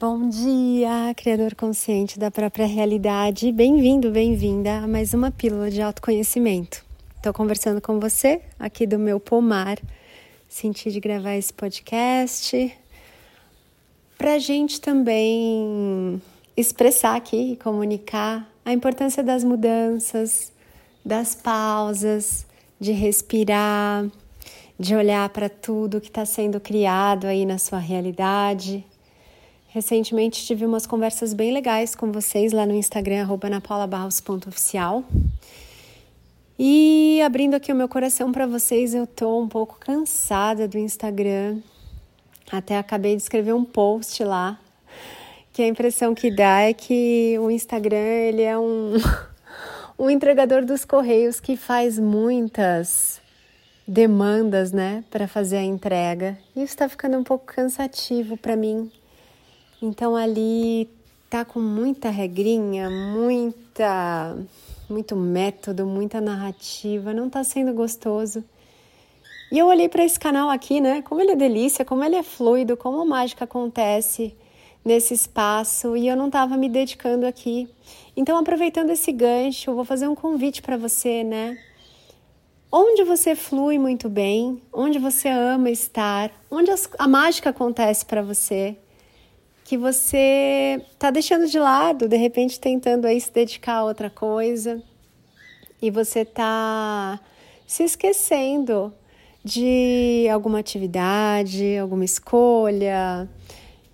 Bom dia, criador consciente da própria realidade. Bem-vindo, bem-vinda a mais uma pílula de autoconhecimento. Estou conversando com você aqui do meu pomar. Senti de gravar esse podcast para a gente também expressar aqui e comunicar a importância das mudanças, das pausas, de respirar, de olhar para tudo que está sendo criado aí na sua realidade. Recentemente tive umas conversas bem legais com vocês lá no Instagram, anapaulabarros.oficial. E abrindo aqui o meu coração para vocês, eu tô um pouco cansada do Instagram. Até acabei de escrever um post lá, que a impressão que dá é que o Instagram ele é um, um entregador dos correios que faz muitas demandas, né, para fazer a entrega. Isso está ficando um pouco cansativo para mim. Então ali tá com muita regrinha, muita muito método, muita narrativa, não tá sendo gostoso. E eu olhei para esse canal aqui, né? Como ele é delícia, como ele é fluido, como a mágica acontece nesse espaço e eu não estava me dedicando aqui. Então, aproveitando esse gancho, eu vou fazer um convite para você, né? onde você flui muito bem, onde você ama estar, onde a mágica acontece para você, que você está deixando de lado, de repente tentando aí se dedicar a outra coisa e você está se esquecendo de alguma atividade, alguma escolha,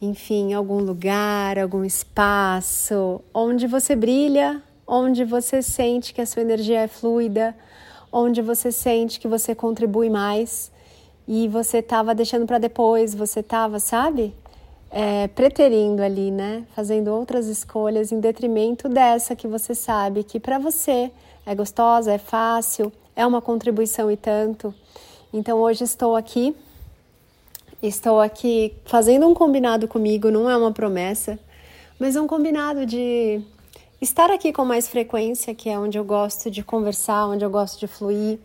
enfim, algum lugar, algum espaço onde você brilha, onde você sente que a sua energia é fluida onde você sente que você contribui mais e você estava deixando para depois, você estava, sabe? É, preterindo ali, né? Fazendo outras escolhas em detrimento dessa que você sabe que para você é gostosa, é fácil, é uma contribuição e tanto. Então hoje estou aqui, estou aqui fazendo um combinado comigo, não é uma promessa, mas um combinado de estar aqui com mais frequência, que é onde eu gosto de conversar, onde eu gosto de fluir.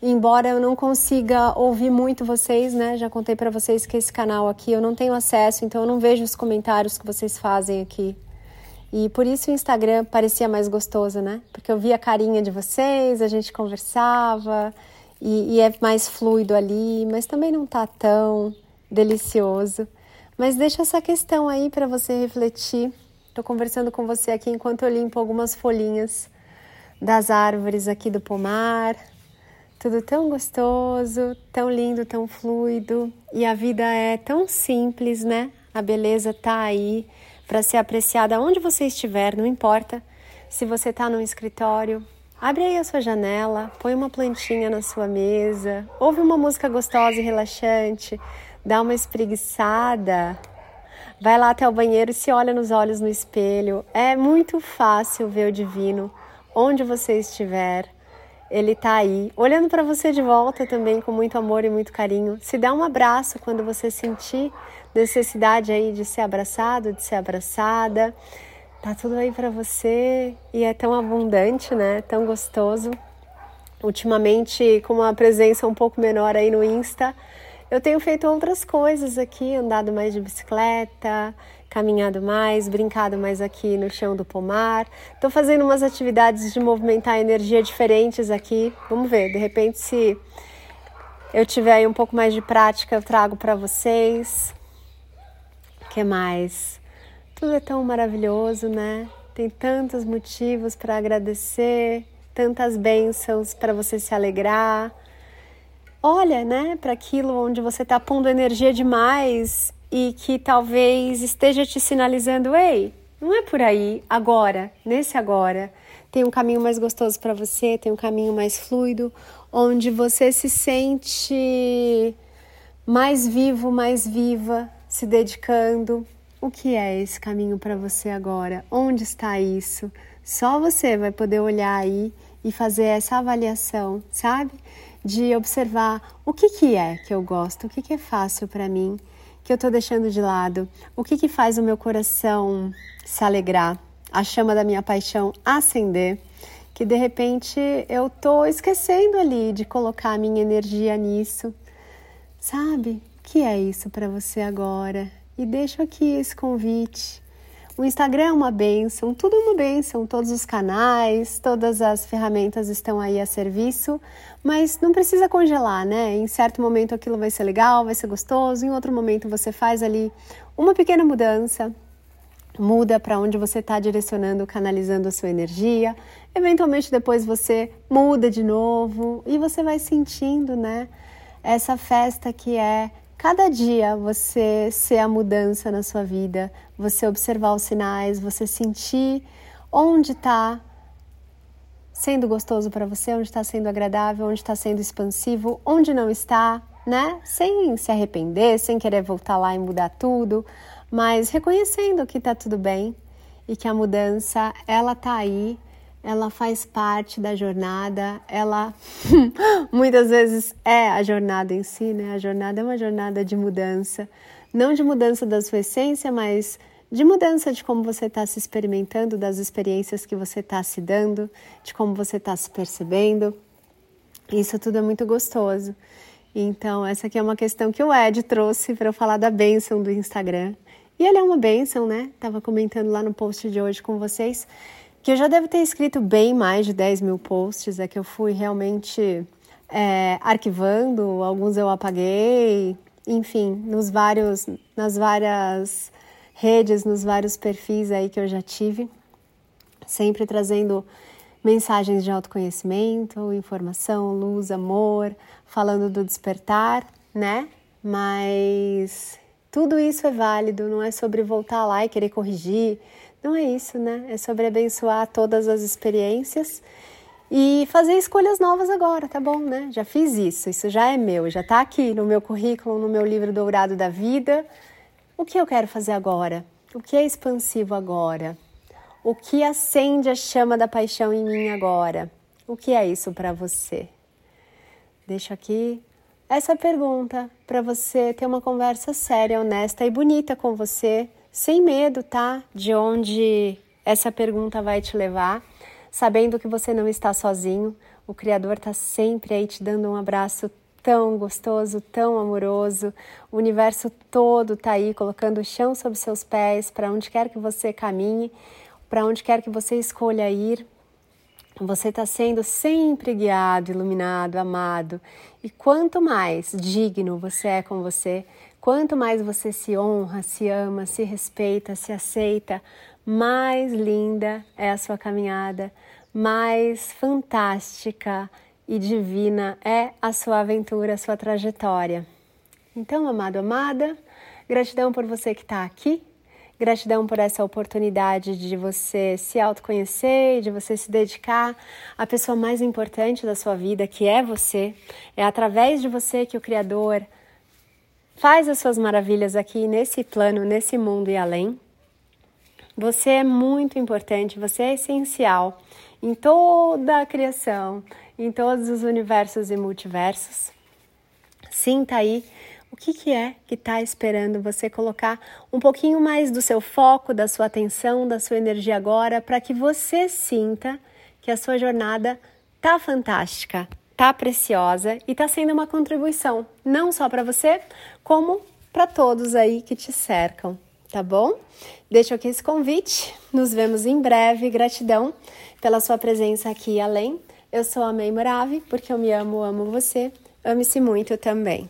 Embora eu não consiga ouvir muito vocês, né? Já contei para vocês que esse canal aqui eu não tenho acesso, então eu não vejo os comentários que vocês fazem aqui. E por isso o Instagram parecia mais gostoso, né? Porque eu via a carinha de vocês, a gente conversava e, e é mais fluido ali, mas também não tá tão delicioso. Mas deixa essa questão aí para você refletir Estou conversando com você aqui enquanto eu limpo algumas folhinhas das árvores aqui do pomar. Tudo tão gostoso, tão lindo, tão fluido. E a vida é tão simples, né? A beleza tá aí para ser apreciada onde você estiver, não importa se você está no escritório. Abre aí a sua janela, põe uma plantinha na sua mesa, ouve uma música gostosa e relaxante, dá uma espreguiçada, Vai lá até o banheiro e se olha nos olhos no espelho. É muito fácil ver o divino onde você estiver. Ele está aí, olhando para você de volta também com muito amor e muito carinho. Se dá um abraço quando você sentir necessidade aí de ser abraçado, de ser abraçada. Tá tudo aí para você e é tão abundante, né? Tão gostoso. Ultimamente, com uma presença um pouco menor aí no Insta, eu tenho feito outras coisas aqui, andado mais de bicicleta, caminhado mais, brincado mais aqui no chão do pomar. Estou fazendo umas atividades de movimentar energia diferentes aqui. Vamos ver, de repente, se eu tiver aí um pouco mais de prática, eu trago para vocês. O que mais? Tudo é tão maravilhoso, né? Tem tantos motivos para agradecer, tantas bênçãos para você se alegrar olha, né, para aquilo onde você está pondo energia demais e que talvez esteja te sinalizando, ei, não é por aí, agora, nesse agora. Tem um caminho mais gostoso para você, tem um caminho mais fluido, onde você se sente mais vivo, mais viva, se dedicando. O que é esse caminho para você agora? Onde está isso? Só você vai poder olhar aí e fazer essa avaliação, sabe? De observar o que, que é que eu gosto, o que, que é fácil para mim, que eu estou deixando de lado, o que, que faz o meu coração se alegrar, a chama da minha paixão acender, que de repente eu estou esquecendo ali de colocar a minha energia nisso, sabe? O que é isso para você agora? E deixo aqui esse convite. O Instagram é uma benção, tudo é uma benção, todos os canais, todas as ferramentas estão aí a serviço, mas não precisa congelar, né? Em certo momento aquilo vai ser legal, vai ser gostoso, em outro momento você faz ali uma pequena mudança, muda para onde você está direcionando, canalizando a sua energia. Eventualmente depois você muda de novo e você vai sentindo, né? Essa festa que é cada dia você ser a mudança na sua vida, você observar os sinais, você sentir onde está sendo gostoso para você, onde está sendo agradável, onde está sendo expansivo, onde não está, né? Sem se arrepender, sem querer voltar lá e mudar tudo, mas reconhecendo que está tudo bem e que a mudança ela tá aí ela faz parte da jornada, ela muitas vezes é a jornada em si, né? A jornada é uma jornada de mudança, não de mudança da sua essência, mas de mudança de como você está se experimentando, das experiências que você está se dando, de como você está se percebendo. Isso tudo é muito gostoso. Então, essa aqui é uma questão que o Ed trouxe para eu falar da bênção do Instagram. E ele é uma bênção, né? Tava comentando lá no post de hoje com vocês que eu já devo ter escrito bem mais de 10 mil posts, é que eu fui realmente é, arquivando, alguns eu apaguei, enfim, nos vários, nas várias redes, nos vários perfis aí que eu já tive, sempre trazendo mensagens de autoconhecimento, informação, luz, amor, falando do despertar, né? Mas tudo isso é válido, não é sobre voltar lá e querer corrigir, não é isso, né? É sobre abençoar todas as experiências e fazer escolhas novas agora, tá bom, né? Já fiz isso, isso já é meu, já tá aqui no meu currículo, no meu livro dourado da vida. O que eu quero fazer agora? O que é expansivo agora? O que acende a chama da paixão em mim agora? O que é isso para você? Deixo aqui essa pergunta para você ter uma conversa séria, honesta e bonita com você sem medo, tá? De onde essa pergunta vai te levar, sabendo que você não está sozinho. O Criador está sempre aí te dando um abraço tão gostoso, tão amoroso. O universo todo está aí colocando o chão sob seus pés para onde quer que você caminhe, para onde quer que você escolha ir. Você está sendo sempre guiado, iluminado, amado. E quanto mais digno você é com você, Quanto mais você se honra, se ama, se respeita, se aceita, mais linda é a sua caminhada, mais fantástica e divina é a sua aventura, a sua trajetória. Então, amado, amada, gratidão por você que está aqui, gratidão por essa oportunidade de você se autoconhecer, de você se dedicar à pessoa mais importante da sua vida, que é você. É através de você que o Criador faz as suas maravilhas aqui nesse plano, nesse mundo e além. Você é muito importante, você é essencial em toda a criação, em todos os universos e multiversos. Sinta aí o que, que é que está esperando você colocar um pouquinho mais do seu foco, da sua atenção, da sua energia agora, para que você sinta que a sua jornada tá fantástica, tá preciosa e tá sendo uma contribuição, não só para você, como para todos aí que te cercam, tá bom? Deixo aqui esse convite. Nos vemos em breve. Gratidão pela sua presença aqui além. Eu sou a May Morave, porque eu me amo, amo você. Ame-se muito também.